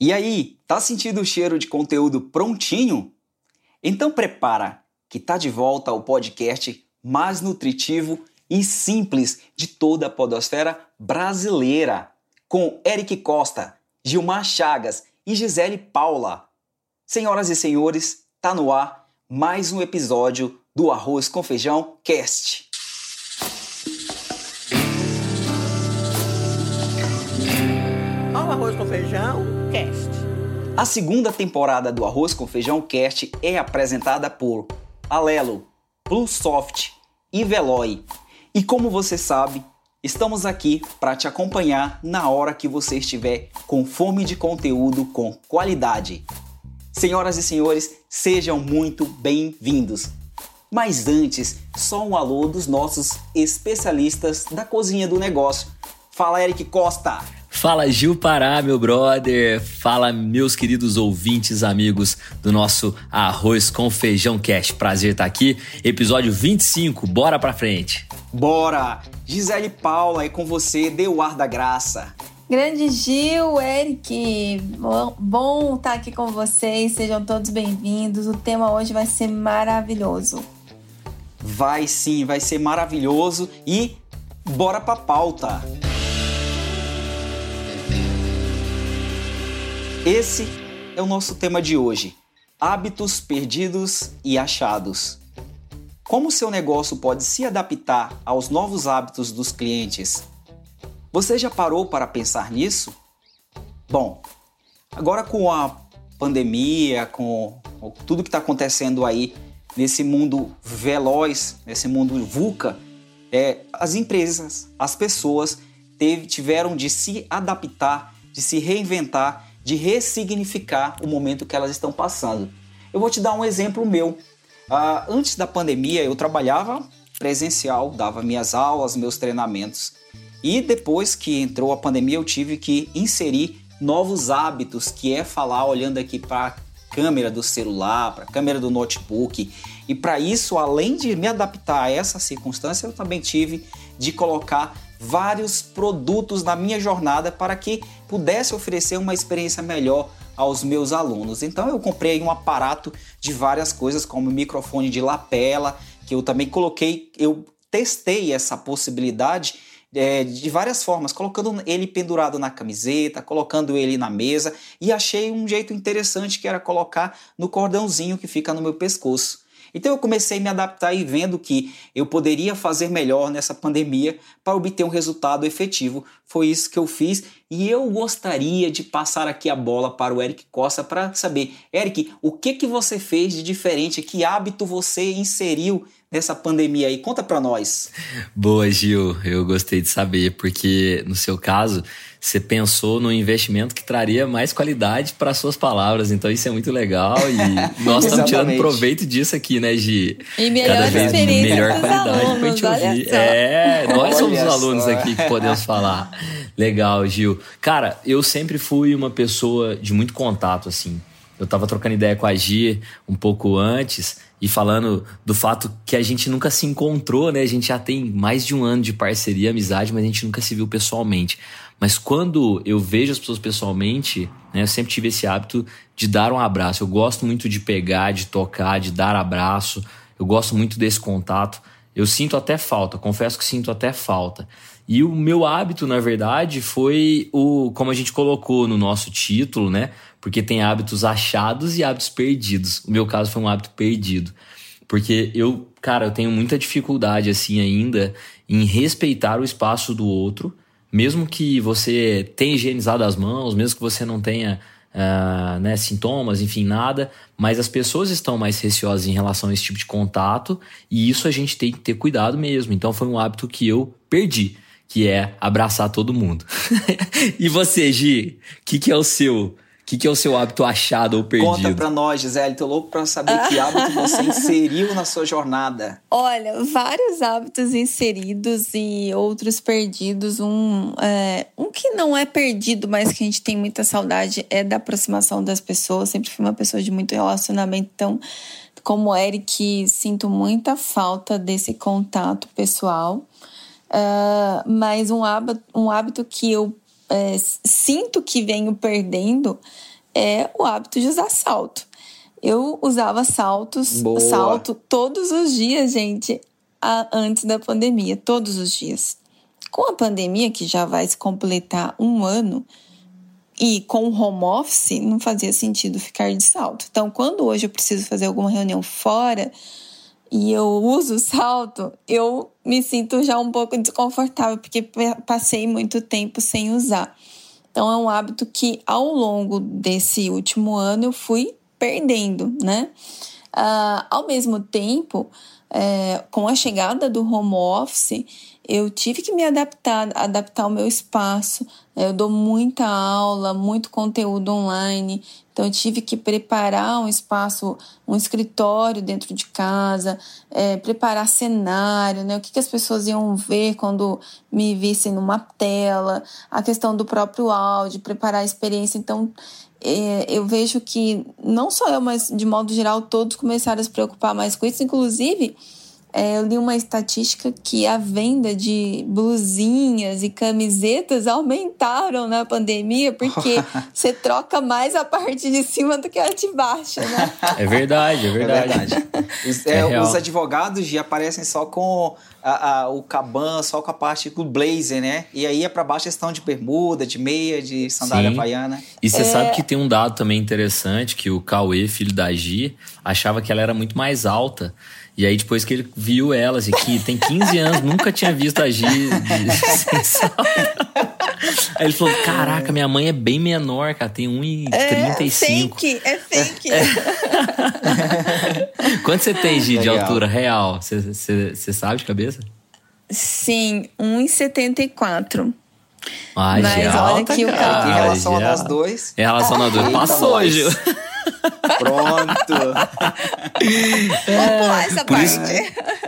E aí, tá sentindo o cheiro de conteúdo prontinho? Então prepara, que tá de volta ao podcast mais nutritivo e simples de toda a podosfera brasileira, com Eric Costa, Gilmar Chagas e Gisele Paula. Senhoras e senhores, tá no ar mais um episódio do Arroz com Feijão Cast. Arroz com Feijão Cast. A segunda temporada do Arroz com Feijão Cast é apresentada por Alelo, Plusoft e Veloy. E como você sabe, estamos aqui para te acompanhar na hora que você estiver com fome de conteúdo com qualidade. Senhoras e senhores, sejam muito bem-vindos. Mas antes, só um alô dos nossos especialistas da cozinha do negócio. Fala, Eric Costa! Fala Gil Pará, meu brother. Fala meus queridos ouvintes, amigos do nosso Arroz com Feijão Cast. Prazer estar aqui. Episódio 25. Bora pra frente. Bora! Gisele Paula é com você, dê o ar da graça. Grande Gil, Eric, bom estar aqui com vocês, sejam todos bem-vindos. O tema hoje vai ser maravilhoso. Vai sim, vai ser maravilhoso e bora pra pauta. Esse é o nosso tema de hoje: hábitos perdidos e achados. Como seu negócio pode se adaptar aos novos hábitos dos clientes? Você já parou para pensar nisso? Bom, agora com a pandemia, com tudo que está acontecendo aí nesse mundo veloz, nesse mundo VUCA, é, as empresas, as pessoas teve, tiveram de se adaptar, de se reinventar de ressignificar o momento que elas estão passando. Eu vou te dar um exemplo meu. Uh, antes da pandemia, eu trabalhava presencial, dava minhas aulas, meus treinamentos. E depois que entrou a pandemia, eu tive que inserir novos hábitos, que é falar olhando aqui para a câmera do celular, para a câmera do notebook. E para isso, além de me adaptar a essa circunstância, eu também tive de colocar vários produtos na minha jornada para que pudesse oferecer uma experiência melhor aos meus alunos. Então eu comprei um aparato de várias coisas, como microfone de lapela, que eu também coloquei, eu testei essa possibilidade é, de várias formas, colocando ele pendurado na camiseta, colocando ele na mesa, e achei um jeito interessante que era colocar no cordãozinho que fica no meu pescoço. Então eu comecei a me adaptar e vendo que eu poderia fazer melhor nessa pandemia para obter um resultado efetivo. Foi isso que eu fiz e eu gostaria de passar aqui a bola para o Eric Costa para saber, Eric, o que que você fez de diferente? Que hábito você inseriu nessa pandemia aí? Conta para nós. Boa, Gil. Eu gostei de saber porque no seu caso você pensou no investimento que traria mais qualidade para suas palavras. Então isso é muito legal e nós estamos tirando proveito disso aqui, né, Gi? E melhor Cada vez melhor qualidade para gente ouvir. É, nós somos os alunos só. aqui que podemos falar. Legal, Gil. Cara, eu sempre fui uma pessoa de muito contato, assim. Eu tava trocando ideia com a Gi um pouco antes e falando do fato que a gente nunca se encontrou, né? A gente já tem mais de um ano de parceria, amizade, mas a gente nunca se viu pessoalmente. Mas quando eu vejo as pessoas pessoalmente, né, eu sempre tive esse hábito de dar um abraço. Eu gosto muito de pegar, de tocar, de dar abraço. Eu gosto muito desse contato. Eu sinto até falta, confesso que sinto até falta. E o meu hábito, na verdade, foi o, como a gente colocou no nosso título, né? Porque tem hábitos achados e hábitos perdidos. O meu caso foi um hábito perdido. Porque eu, cara, eu tenho muita dificuldade, assim, ainda em respeitar o espaço do outro mesmo que você tenha higienizado as mãos, mesmo que você não tenha uh, né, sintomas, enfim, nada, mas as pessoas estão mais receosas em relação a esse tipo de contato e isso a gente tem que ter cuidado mesmo. Então foi um hábito que eu perdi, que é abraçar todo mundo. e você, Gi, o que, que é o seu? que, que é o seu hábito achado ou perdido? Conta pra nós, Gisele. Tô louco pra saber que hábito você inseriu na sua jornada. Olha, vários hábitos inseridos e outros perdidos. Um, é, um que não é perdido, mas que a gente tem muita saudade é da aproximação das pessoas. Sempre fui uma pessoa de muito relacionamento, então, como Eric, sinto muita falta desse contato pessoal. Uh, mas um hábito, um hábito que eu é, sinto que venho perdendo é o hábito de usar salto. Eu usava saltos, Boa. salto todos os dias, gente, a, antes da pandemia, todos os dias. Com a pandemia, que já vai se completar um ano, e com o home office, não fazia sentido ficar de salto. Então, quando hoje eu preciso fazer alguma reunião fora e eu uso salto, eu me sinto já um pouco desconfortável, porque passei muito tempo sem usar. Então, é um hábito que ao longo desse último ano eu fui perdendo, né? Uh, ao mesmo tempo, é, com a chegada do home office, eu tive que me adaptar, adaptar o meu espaço. Eu dou muita aula, muito conteúdo online, então eu tive que preparar um espaço, um escritório dentro de casa, é, preparar cenário, né? O que, que as pessoas iam ver quando me vissem numa tela, a questão do próprio áudio, preparar a experiência. Então é, eu vejo que não só eu, mas de modo geral todos começaram a se preocupar mais com isso, inclusive é, eu li uma estatística que a venda de blusinhas e camisetas aumentaram na pandemia, porque você troca mais a parte de cima do que a de baixo, né? É verdade, é verdade. É verdade. Os, é, é os advogados já aparecem só com a, a, o caban, só com a parte do blazer, né? E aí é para baixo estão de bermuda, de meia, de sandália Sim. havaiana. E você é... sabe que tem um dado também interessante, que o Cauê, filho da Gi, achava que ela era muito mais alta. E aí, depois que ele viu ela, assim, que tem 15 anos, nunca tinha visto a Gi sem. Aí ele falou: Caraca, minha mãe é bem menor, cara, tem 1,35. É fake, é fake. É. Quanto você tem, Gi, de altura real? Você sabe de cabeça? Sim, 1,74. Ah, Mas olha alta, que o cara. Em relação a nós dois. Em relação a nós dois. Passou, Gil. Pronto. É, essa por parte. Isso,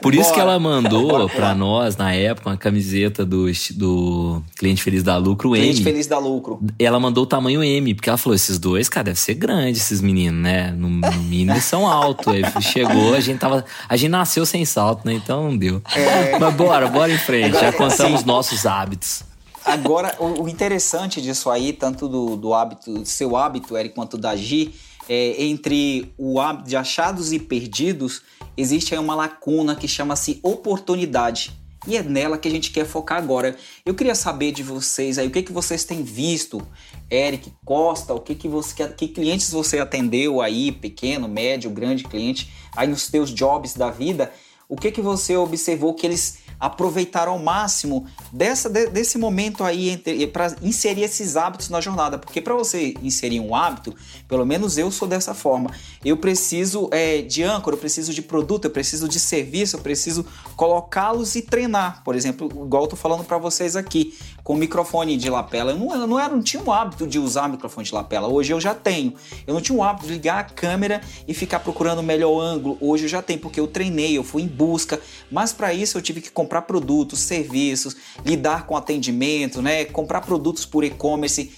por isso que ela mandou para nós, na época, uma camiseta do, do Cliente Feliz da Lucro M. Cliente Feliz da Lucro. Ela mandou o tamanho M, porque ela falou: esses dois, cara, deve ser grande esses meninos, né? No, no mínimo são altos. Aí chegou, a gente tava. A gente nasceu sem salto, né? Então não deu. É. Mas bora, bora em frente. Agora, Já contamos sim. nossos hábitos. Agora, o, o, interessante disso aí, tanto do, do hábito, do seu hábito, Eric, quanto da Gi, é, entre o hábito de achados e perdidos, existe aí uma lacuna que chama-se oportunidade. E é nela que a gente quer focar agora. Eu queria saber de vocês aí, o que, que vocês têm visto, Eric Costa, o que, que, você, que clientes você atendeu aí, pequeno, médio, grande cliente, aí nos teus jobs da vida, o que, que você observou que eles aproveitar ao máximo dessa, desse momento aí para inserir esses hábitos na jornada. Porque para você inserir um hábito, pelo menos eu sou dessa forma. Eu preciso é, de âncora, eu preciso de produto, eu preciso de serviço, eu preciso colocá-los e treinar. Por exemplo, igual eu tô falando para vocês aqui, com microfone de lapela. Eu não, eu não, era, não tinha o hábito de usar microfone de lapela. Hoje eu já tenho. Eu não tinha o hábito de ligar a câmera e ficar procurando o melhor ângulo. Hoje eu já tenho, porque eu treinei, eu fui em busca. Mas para isso eu tive que comprar produtos, serviços, lidar com atendimento, né? Comprar produtos por e-commerce.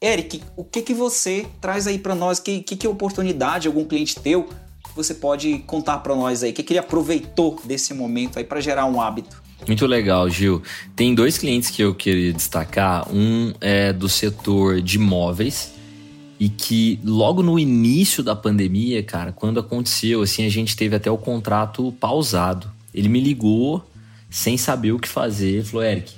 Eric, o que, que você traz aí para nós? Que, que, que oportunidade algum cliente teu você pode contar para nós aí? O que, que ele aproveitou desse momento aí para gerar um hábito? Muito legal, Gil. Tem dois clientes que eu queria destacar. Um é do setor de móveis e que logo no início da pandemia, cara, quando aconteceu, assim, a gente teve até o contrato pausado. Ele me ligou sem saber o que fazer. Falou, Eric,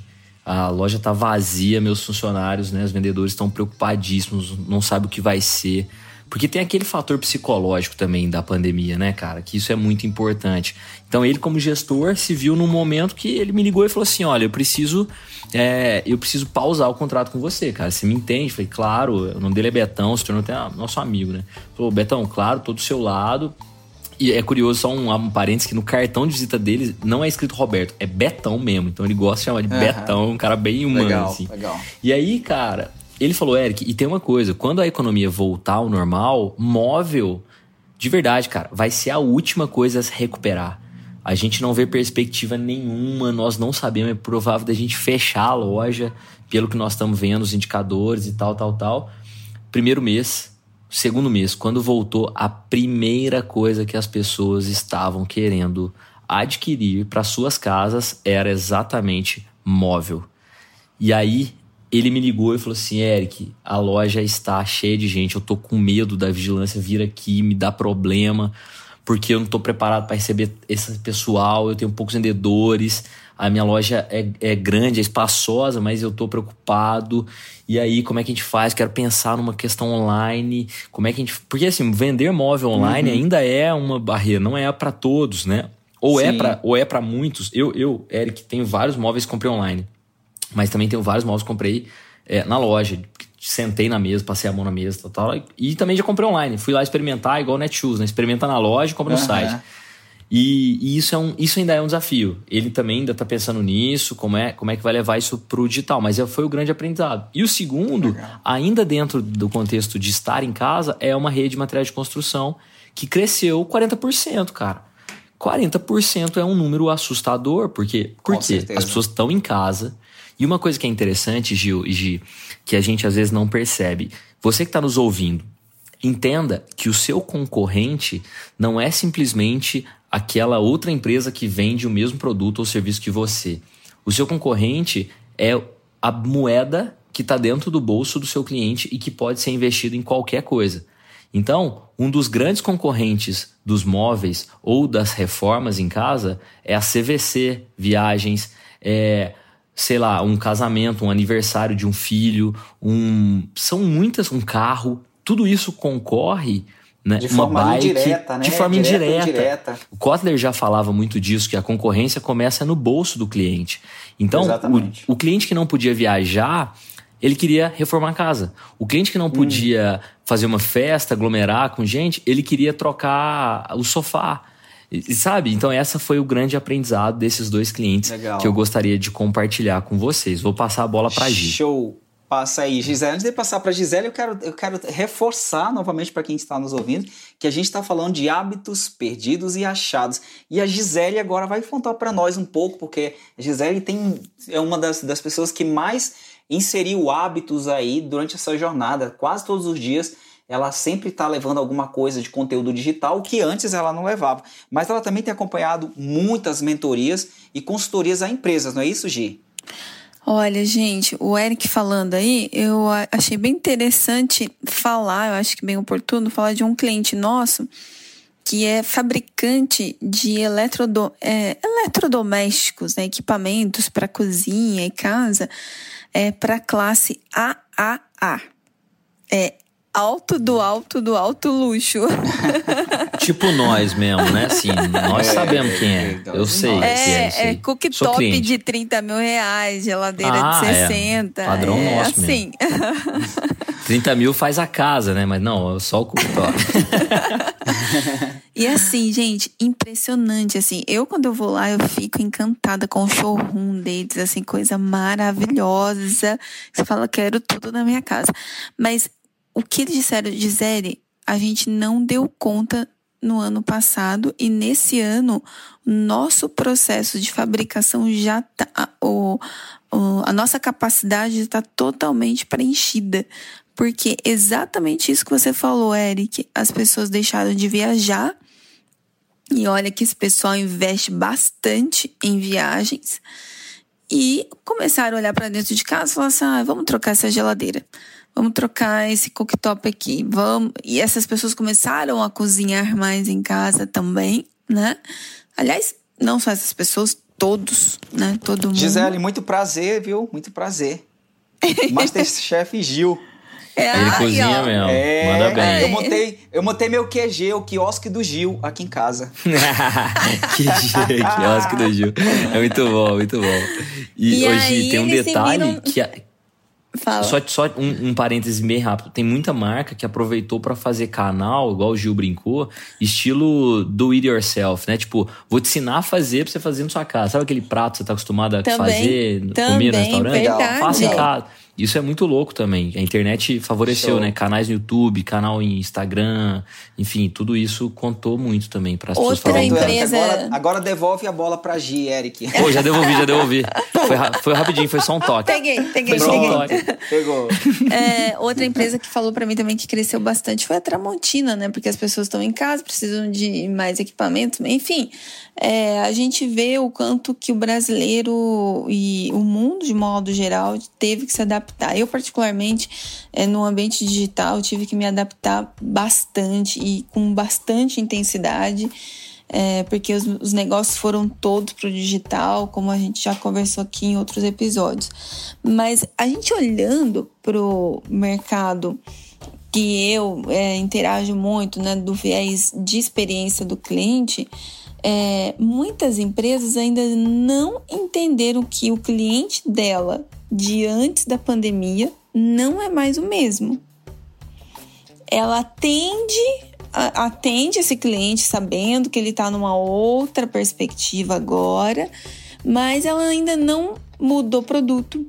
a loja tá vazia, meus funcionários, né, os vendedores estão preocupadíssimos, não sabe o que vai ser. Porque tem aquele fator psicológico também da pandemia, né, cara? Que isso é muito importante. Então ele, como gestor, se viu num momento que ele me ligou e falou assim: olha, eu preciso. É, eu preciso pausar o contrato com você, cara. Você me entende? Falei, claro, o nome dele é Betão, se tornou até nosso amigo, né? Falou, Betão, claro, tô do seu lado. E é curioso, só um, um parênteses, que no cartão de visita dele não é escrito Roberto, é Betão mesmo. Então ele gosta de chamar de uhum. Betão, um cara bem humano, legal, assim. Legal. E aí, cara, ele falou, Eric, e tem uma coisa, quando a economia voltar ao normal, móvel, de verdade, cara, vai ser a última coisa a se recuperar. A gente não vê perspectiva nenhuma, nós não sabemos, é provável da gente fechar a loja, pelo que nós estamos vendo, os indicadores e tal, tal, tal. Primeiro mês, segundo mês, quando voltou, a primeira coisa que as pessoas estavam querendo adquirir para suas casas era exatamente móvel. E aí ele me ligou e falou assim: Eric, a loja está cheia de gente, eu tô com medo da vigilância vir aqui, me dar problema, porque eu não tô preparado para receber esse pessoal, eu tenho poucos vendedores, a minha loja é, é grande, é espaçosa, mas eu tô preocupado. E aí, como é que a gente faz? Quero pensar numa questão online. Como é que a gente. Porque assim, vender móvel online uhum. ainda é uma barreira, não é para todos, né? Ou é Sim. é para ou é para muitos. Eu, eu, Eric, tenho vários móveis que comprei online. Mas também tenho vários móveis que comprei é, na loja. Sentei na mesa, passei a mão na mesa, tal, tal. E também já comprei online. Fui lá experimentar, igual o Netshoes, né? Experimenta na loja e compra no uhum. site. E, e, isso, é um, isso ainda é um desafio. Ele também ainda está pensando nisso, como é, como é que vai levar isso para o digital. Mas é, foi o grande aprendizado. E o segundo, Legal. ainda dentro do contexto de estar em casa, é uma rede de materiais de construção que cresceu 40%, cara. 40% é um número assustador, porque, porque as pessoas estão em casa. E uma coisa que é interessante, Gil e Gi, que a gente às vezes não percebe. Você que está nos ouvindo, entenda que o seu concorrente não é simplesmente aquela outra empresa que vende o mesmo produto ou serviço que você. O seu concorrente é a moeda que está dentro do bolso do seu cliente e que pode ser investido em qualquer coisa. Então, um dos grandes concorrentes dos móveis ou das reformas em casa é a CVC Viagens, é, sei lá, um casamento, um aniversário de um filho, um são muitas, um carro, tudo isso concorre né? De uma forma bike, indireta, né? De forma indireta. indireta. O Kotler já falava muito disso, que a concorrência começa no bolso do cliente. Então, o, o, cliente que não podia viajar, ele queria reformar a casa. O cliente que não hum. podia hum. fazer uma festa, aglomerar com gente, ele queria trocar o sofá. E, sabe? Então, essa foi o grande aprendizado desses dois clientes Legal. que eu gostaria de compartilhar com vocês. Vou passar a bola para a Gi. Show! passa aí, Gisele. Antes de passar para Gisele, eu quero, eu quero reforçar novamente para quem está nos ouvindo que a gente está falando de hábitos perdidos e achados. E a Gisele agora vai contar para nós um pouco, porque a Gisele tem, é uma das, das pessoas que mais inseriu hábitos aí durante essa jornada. Quase todos os dias ela sempre está levando alguma coisa de conteúdo digital que antes ela não levava. Mas ela também tem acompanhado muitas mentorias e consultorias a empresas, não é isso, Gi? Olha, gente, o Eric falando aí, eu achei bem interessante falar, eu acho que bem oportuno, falar de um cliente nosso que é fabricante de eletrodo, é, eletrodomésticos, né, equipamentos para cozinha e casa, é, para classe AAA. É alto do alto do alto luxo. tipo nós mesmo, né? Assim, nós é, sabemos quem é. Então, eu sei. É, é, é cooktop de 30 mil reais, geladeira ah, de 60. É. Padrão é, nosso assim. mesmo. 30 mil faz a casa, né? Mas não, só o cooktop. e assim, gente, impressionante. Assim, eu quando eu vou lá, eu fico encantada com o showroom deles, assim, coisa maravilhosa. Você fala, quero tudo na minha casa. Mas o que eles disseram, Gisele, a gente não deu conta no ano passado e nesse ano nosso processo de fabricação já tá o, o a nossa capacidade está totalmente preenchida. Porque exatamente isso que você falou, Eric, as pessoas deixaram de viajar. E olha que esse pessoal investe bastante em viagens. E começaram a olhar para dentro de casa e falar assim: ah, vamos trocar essa geladeira vamos trocar esse cooktop aqui, vamos. E essas pessoas começaram a cozinhar mais em casa também, né? Aliás, não só essas pessoas, todos, né? Todo mundo. Gisele, muito prazer, viu? Muito prazer. Masterchef Gil. É, Ele cozinha ó. mesmo. É, Manda bem. Eu montei, eu montei meu QG, o quiosque do Gil, aqui em casa. QG, quiosque do Gil. É muito bom, muito bom. E, e hoje tem um detalhe viram... que, Fala. Só, só um, um parêntese bem rápido. Tem muita marca que aproveitou para fazer canal, igual o Gil brincou, estilo do it yourself, né? Tipo, vou te ensinar a fazer pra você fazer na sua casa. Sabe aquele prato que você tá acostumado a também, fazer, também, comer no restaurante? Verdade. Faça em casa. Isso é muito louco também. A internet favoreceu, Show. né? Canais no YouTube, canal em Instagram, enfim, tudo isso contou muito também para as pessoas falarem. Empresa... Agora, agora devolve a bola pra Gi, Eric. Pô, já devolvi, já devolvi. Foi, foi rapidinho, foi só um toque. Peguei, peguei, foi peguei. Um toque. Pegou. É, outra empresa que falou para mim também que cresceu bastante foi a Tramontina, né? Porque as pessoas estão em casa, precisam de mais equipamento, enfim. É, a gente vê o quanto que o brasileiro e o mundo, de modo geral, teve que se adaptar adaptar. Eu, particularmente, é, no ambiente digital, tive que me adaptar bastante e com bastante intensidade. É, porque os, os, negócios foram todos para o digital, como a gente já conversou aqui em outros episódios. Mas a gente olhando para o mercado que eu é, interajo muito, né, do viés de experiência do cliente, é, muitas empresas ainda não entenderam que o cliente dela de antes da pandemia não é mais o mesmo. Ela atende, atende esse cliente sabendo que ele está numa outra perspectiva agora, mas ela ainda não mudou produto,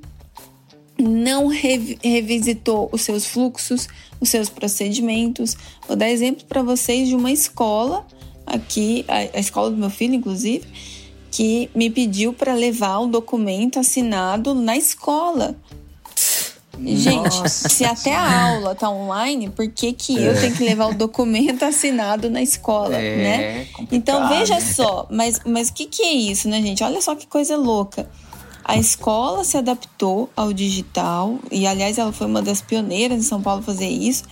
não revisitou os seus fluxos, os seus procedimentos. Vou dar exemplo para vocês de uma escola aqui, a, a, escola do meu filho, inclusive, que me pediu para levar o documento assinado na escola. Gente, Nossa. se até a aula tá online, por que, que é. eu tenho que levar o documento assinado na escola, é, né? Então veja só, mas, mas o que, que é isso, né, gente? Olha só que coisa louca. A escola se adaptou ao digital e, aliás, ela foi uma das pioneiras em São Paulo fazer isso.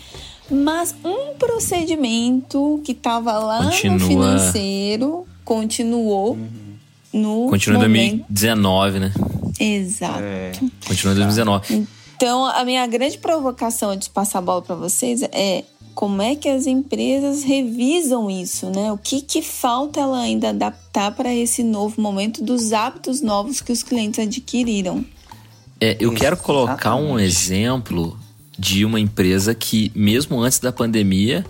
Mas um procedimento que estava lá Continua. no financeiro continuou uhum. no. Continua em 2019, né? Exato. É. Continua em 2019. Então, a minha grande provocação de passar a bola para vocês é como é que as empresas revisam isso, né? O que, que falta ela ainda adaptar para esse novo momento dos hábitos novos que os clientes adquiriram? É, eu quero colocar um exemplo de uma empresa que, mesmo antes da pandemia,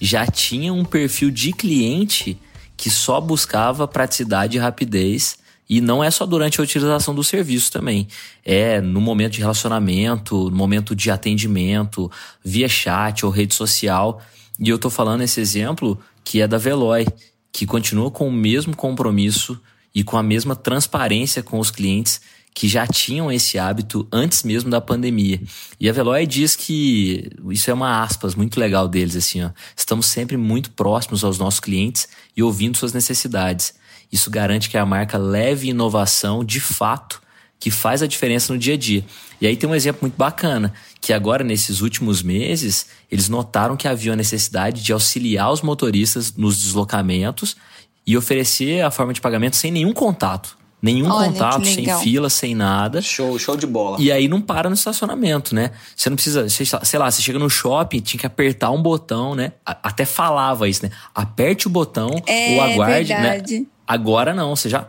já tinha um perfil de cliente que só buscava praticidade e rapidez e não é só durante a utilização do serviço também. É no momento de relacionamento, no momento de atendimento, via chat ou rede social. E eu tô falando esse exemplo que é da Veloy, que continua com o mesmo compromisso e com a mesma transparência com os clientes que já tinham esse hábito antes mesmo da pandemia. E a Veloy diz que isso é uma aspas muito legal deles assim, ó. Estamos sempre muito próximos aos nossos clientes e ouvindo suas necessidades. Isso garante que a marca leve inovação de fato que faz a diferença no dia a dia. E aí tem um exemplo muito bacana, que agora nesses últimos meses, eles notaram que havia a necessidade de auxiliar os motoristas nos deslocamentos e oferecer a forma de pagamento sem nenhum contato. Nenhum Olha, contato, sem fila, sem nada. Show, show de bola. E aí não para no estacionamento, né? Você não precisa, sei lá, você chega no shopping, tinha que apertar um botão, né? Até falava isso, né? Aperte o botão é, ou aguarde, né? verdade. né? Agora não, você já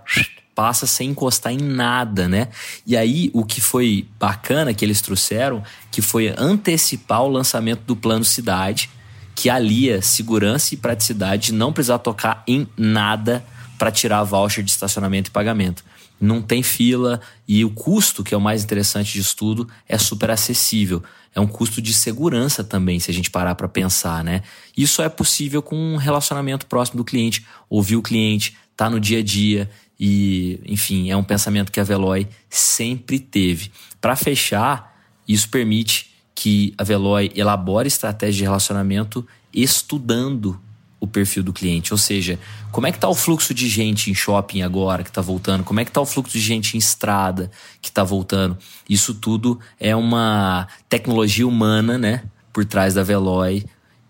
passa sem encostar em nada, né? E aí o que foi bacana que eles trouxeram, que foi antecipar o lançamento do plano cidade, que alia segurança e praticidade, não precisar tocar em nada para tirar voucher de estacionamento e pagamento. Não tem fila e o custo, que é o mais interessante de tudo, é super acessível. É um custo de segurança também, se a gente parar para pensar, né? Isso é possível com um relacionamento próximo do cliente, ouvir o cliente, tá no dia a dia e, enfim, é um pensamento que a Veloy sempre teve. Para fechar, isso permite que a Veloy elabore estratégia de relacionamento estudando o perfil do cliente, ou seja, como é que tá o fluxo de gente em shopping agora que está voltando, como é que tá o fluxo de gente em estrada que está voltando. Isso tudo é uma tecnologia humana, né, por trás da Veloy,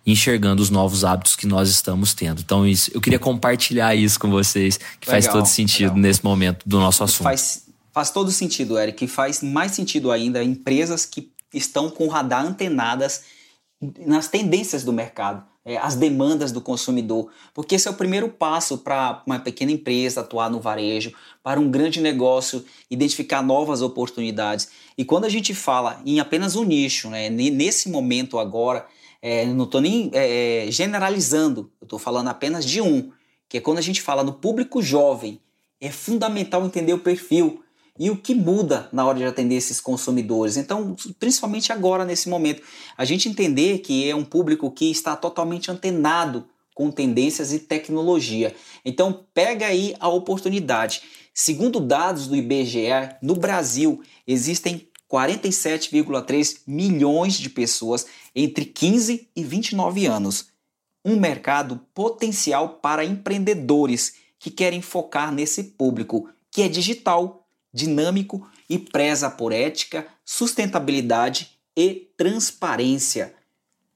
enxergando os novos hábitos que nós estamos tendo. Então, isso, eu queria compartilhar isso com vocês, que legal, faz todo sentido legal. nesse momento do nosso assunto. Faz, faz todo sentido, Eric, e faz mais sentido ainda empresas que estão com o radar antenadas nas tendências do mercado, é, as demandas do consumidor, porque esse é o primeiro passo para uma pequena empresa atuar no varejo, para um grande negócio identificar novas oportunidades. E quando a gente fala em apenas um nicho, né, nesse momento agora, é, não estou nem é, é, generalizando, estou falando apenas de um, que é quando a gente fala no público jovem, é fundamental entender o perfil e o que muda na hora de atender esses consumidores. Então, principalmente agora, nesse momento, a gente entender que é um público que está totalmente antenado com tendências e tecnologia. Então, pega aí a oportunidade. Segundo dados do IBGE, no Brasil existem 47,3 milhões de pessoas entre 15 e 29 anos. Um mercado potencial para empreendedores que querem focar nesse público, que é digital, dinâmico e preza por ética, sustentabilidade e transparência.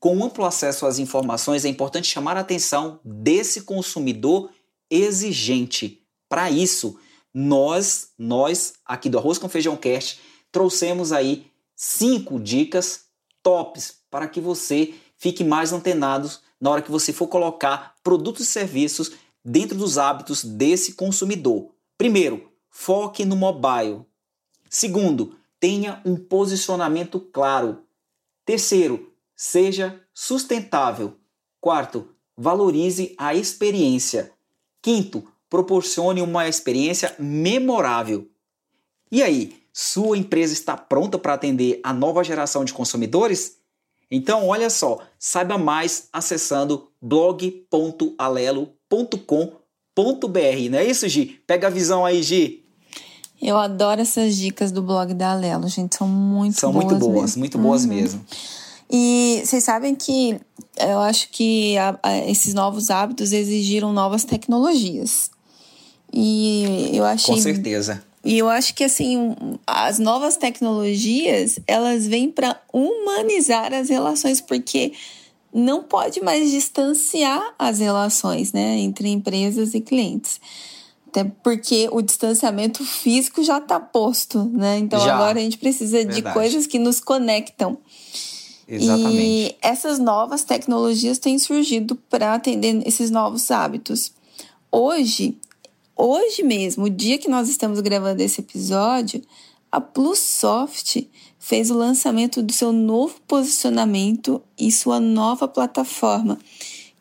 Com amplo acesso às informações, é importante chamar a atenção desse consumidor exigente. Para isso, nós, nós aqui do Arroz com Feijão Cast, trouxemos aí cinco dicas tops para que você fique mais antenado na hora que você for colocar produtos e serviços dentro dos hábitos desse consumidor. Primeiro, foque no mobile. Segundo, tenha um posicionamento claro. Terceiro, seja sustentável. Quarto, valorize a experiência. Quinto, proporcione uma experiência memorável. E aí, sua empresa está pronta para atender a nova geração de consumidores? Então, olha só, saiba mais acessando blog.alelo.com.br. Não é isso, Gi? Pega a visão aí, Gi. Eu adoro essas dicas do blog da Alelo, gente. São muito são boas. São muito boas, mesmo. muito boas uhum. mesmo. E vocês sabem que eu acho que a, a, esses novos hábitos exigiram novas tecnologias. E eu achei. Com certeza. E eu acho que assim, as novas tecnologias, elas vêm para humanizar as relações, porque não pode mais distanciar as relações, né, entre empresas e clientes. Até porque o distanciamento físico já está posto, né? Então já. agora a gente precisa Verdade. de coisas que nos conectam. Exatamente. E essas novas tecnologias têm surgido para atender esses novos hábitos. Hoje, hoje mesmo, o dia que nós estamos gravando esse episódio, a Plusoft fez o lançamento do seu novo posicionamento e sua nova plataforma,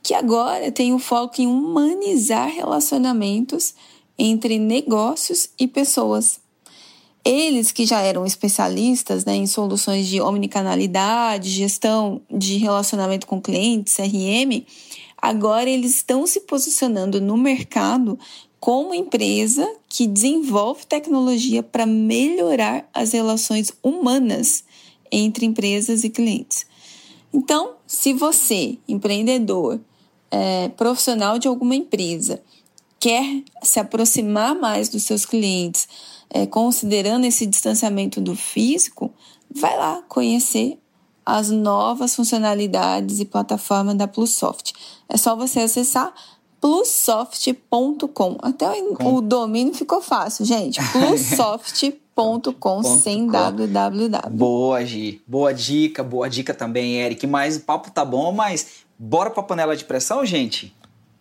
que agora tem o foco em humanizar relacionamentos entre negócios e pessoas. Eles que já eram especialistas né, em soluções de omnicanalidade, gestão de relacionamento com clientes, CRM, agora eles estão se posicionando no mercado como empresa que desenvolve tecnologia para melhorar as relações humanas entre empresas e clientes. Então, se você, empreendedor, é, profissional de alguma empresa, quer se aproximar mais dos seus clientes, é, considerando esse distanciamento do físico, vai lá conhecer as novas funcionalidades e plataforma da Plusoft. É só você acessar plussoft.com. Até o, o domínio ficou fácil, gente. plussoft.com sem www. Boa, Gi. Boa dica, boa dica também, Eric. Mas o papo tá bom, mas bora pra panela de pressão, gente?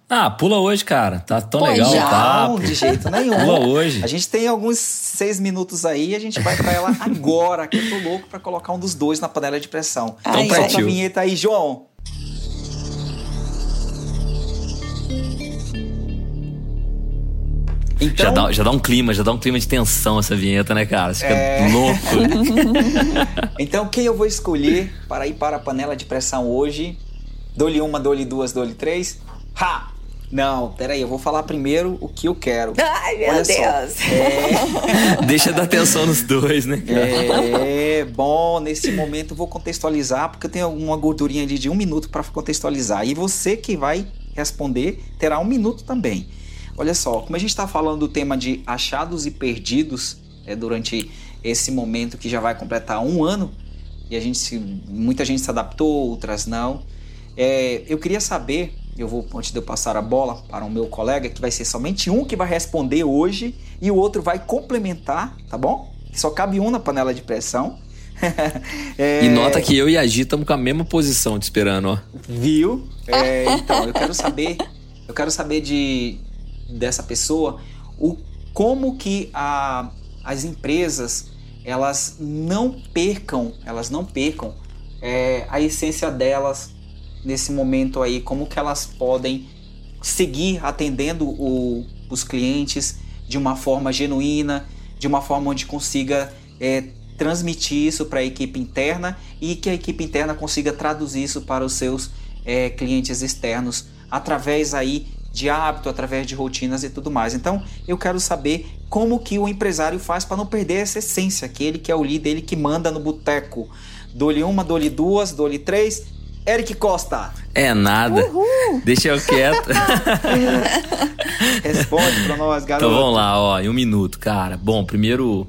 Ah, pula hoje, cara. Tá tão pois legal já. o papo. Não, de jeito nenhum. Pula hoje. A gente tem alguns seis minutos aí e a gente vai pra ela agora, que eu tô louco pra colocar um dos dois na panela de pressão. Então ai, Solta a vinheta aí, João. Então, já, dá, já dá um clima, já dá um clima de tensão essa vinheta, né, cara? Você fica é... louco. então, quem eu vou escolher para ir para a panela de pressão hoje? Dou-lhe uma, dou-lhe duas, dou-lhe três. Ha! Não, peraí, eu vou falar primeiro o que eu quero. Ai, meu Olha Deus! É... Deixa dar atenção nos dois, né? É, bom, nesse momento eu vou contextualizar, porque eu tenho uma gordurinha ali de um minuto para contextualizar. E você que vai responder terá um minuto também. Olha só, como a gente está falando do tema de achados e perdidos é, durante esse momento que já vai completar um ano, e a gente muita gente se adaptou, outras não. É, eu queria saber eu vou, antes de eu passar a bola para o meu colega, que vai ser somente um que vai responder hoje e o outro vai complementar, tá bom? Só cabe um na panela de pressão. é... E nota que eu e a Gi estamos com a mesma posição te esperando, ó. Viu? É, então, eu quero saber, eu quero saber de dessa pessoa o como que a, as empresas elas não percam, elas não percam é, a essência delas nesse momento aí, como que elas podem seguir atendendo o, os clientes de uma forma genuína, de uma forma onde consiga é, transmitir isso para a equipe interna e que a equipe interna consiga traduzir isso para os seus é, clientes externos através aí de hábito, através de rotinas e tudo mais. Então, eu quero saber como que o empresário faz para não perder essa essência, aquele que é o líder, ele que manda no boteco. Dou-lhe uma, dou-lhe duas, dou-lhe três, Eric Costa. É nada. Uhul. Deixa eu quieto. Responde pra nós, garoto. Então vamos lá, ó, em um minuto, cara. Bom, primeiro,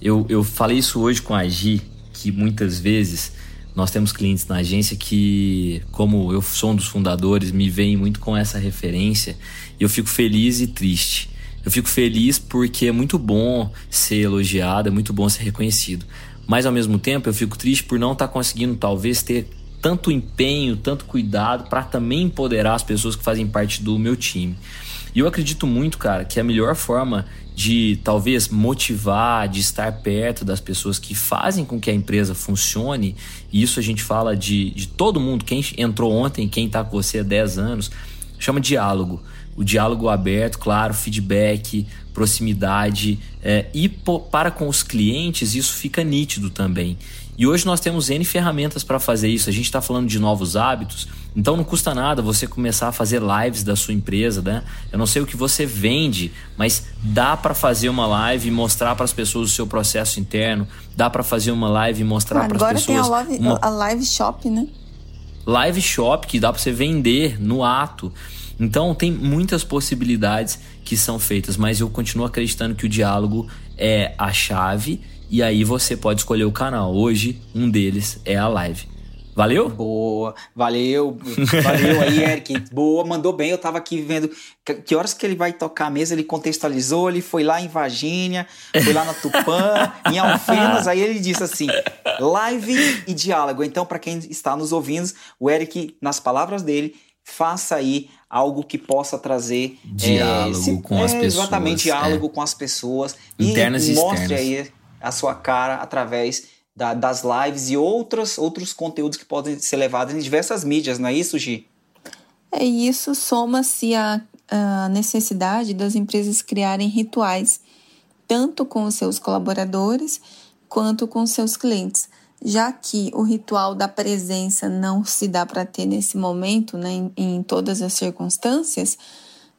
eu, eu falei isso hoje com a Gi, que muitas vezes nós temos clientes na agência que, como eu sou um dos fundadores, me veem muito com essa referência e eu fico feliz e triste. Eu fico feliz porque é muito bom ser elogiado, é muito bom ser reconhecido. Mas ao mesmo tempo eu fico triste por não estar tá conseguindo talvez ter tanto empenho, tanto cuidado para também empoderar as pessoas que fazem parte do meu time. E eu acredito muito, cara, que a melhor forma de talvez motivar, de estar perto das pessoas que fazem com que a empresa funcione, e isso a gente fala de, de todo mundo, quem entrou ontem, quem está com você há 10 anos, chama diálogo. O diálogo aberto, claro, feedback, proximidade, é, e para com os clientes isso fica nítido também. E hoje nós temos N ferramentas para fazer isso. A gente está falando de novos hábitos, então não custa nada você começar a fazer lives da sua empresa, né? Eu não sei o que você vende, mas dá para fazer uma live e mostrar para as pessoas o seu processo interno, dá para fazer uma live e mostrar para as pessoas. Agora tem a live, uma... a live shop, né? Live shop que dá para você vender no ato. Então tem muitas possibilidades que são feitas, mas eu continuo acreditando que o diálogo é a chave e aí você pode escolher o canal. Hoje, um deles é a live. Valeu? Boa, valeu, valeu aí, Eric. Boa, mandou bem. Eu tava aqui vendo que horas que ele vai tocar mesmo. Ele contextualizou, ele foi lá em Varginha, foi lá na Tupã, em Alfenas. Aí ele disse assim: live e diálogo. Então, para quem está nos ouvindo, o Eric, nas palavras dele, faça aí algo que possa trazer diálogo é, se, com é, as pessoas. Exatamente, diálogo é. com as pessoas. Internas e, e mostre externas. aí a sua cara através da, das lives e outros, outros conteúdos que podem ser levados em diversas mídias, não é isso, Gi? É isso, soma-se a, a necessidade das empresas criarem rituais, tanto com os seus colaboradores quanto com os seus clientes já que o ritual da presença não se dá para ter nesse momento, né, em, em todas as circunstâncias,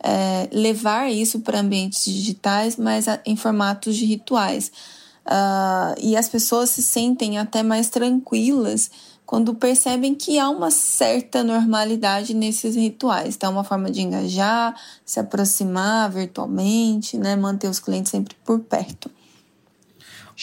é, levar isso para ambientes digitais, mas em formatos de rituais. Uh, e as pessoas se sentem até mais tranquilas quando percebem que há uma certa normalidade nesses rituais. Então, é uma forma de engajar, se aproximar virtualmente, né, manter os clientes sempre por perto.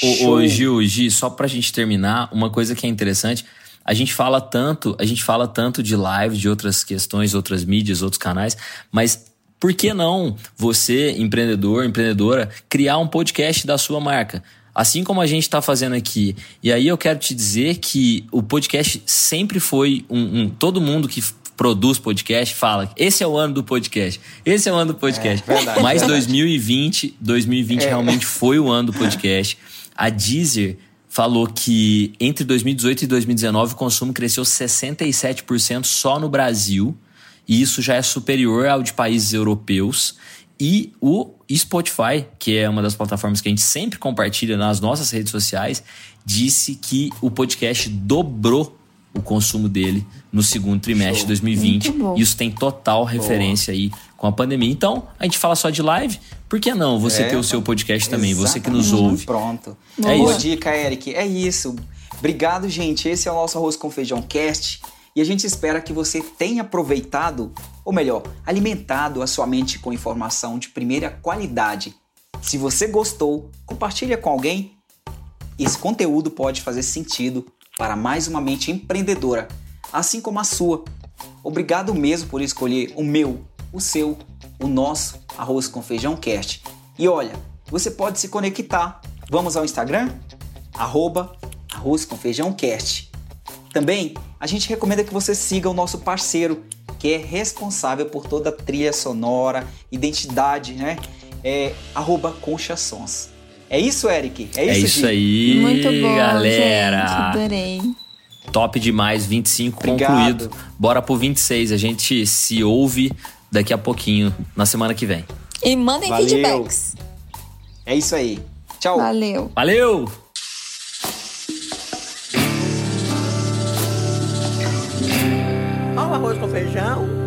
Ô, ô, Gil, Gil, só pra gente terminar, uma coisa que é interessante, a gente fala tanto, a gente fala tanto de live, de outras questões, outras mídias, outros canais, mas por que não você, empreendedor, empreendedora, criar um podcast da sua marca? Assim como a gente está fazendo aqui. E aí eu quero te dizer que o podcast sempre foi um, um todo mundo que produz podcast fala esse é o ano do podcast. Esse é o ano do podcast. É, verdade, Mas verdade. 2020, 2020 é. realmente foi o ano do podcast. A Deezer falou que entre 2018 e 2019 o consumo cresceu 67% só no Brasil. E isso já é superior ao de países europeus. E o Spotify, que é uma das plataformas que a gente sempre compartilha nas nossas redes sociais, disse que o podcast dobrou o consumo dele no segundo trimestre Show. de 2020. Isso tem total referência Boa. aí com a pandemia. Então, a gente fala só de live, por que não você é, ter o seu podcast também, você que nos ouve? Pronto. É Boa isso. dica, Eric. É isso. Obrigado, gente. Esse é o nosso Arroz com Feijão Cast. E a gente espera que você tenha aproveitado, ou melhor, alimentado a sua mente com informação de primeira qualidade. Se você gostou, compartilha com alguém. Esse conteúdo pode fazer sentido para mais uma mente empreendedora, assim como a sua. Obrigado mesmo por escolher o meu, o seu, o nosso Arroz com Feijão Cast. E olha, você pode se conectar. Vamos ao Instagram? Arroba Arroz com Feijão Cast. Também a gente recomenda que você siga o nosso parceiro, que é responsável por toda a trilha sonora, identidade, né? É arroba Concha Sons. É isso, Eric? É isso, é isso aí, Muito bom, galera. Gente, adorei. Top demais, 25 Obrigado. concluído. Bora pro 26. A gente se ouve daqui a pouquinho, na semana que vem. E mandem Valeu. feedbacks. É isso aí. Tchau. Valeu. Valeu. Feijão.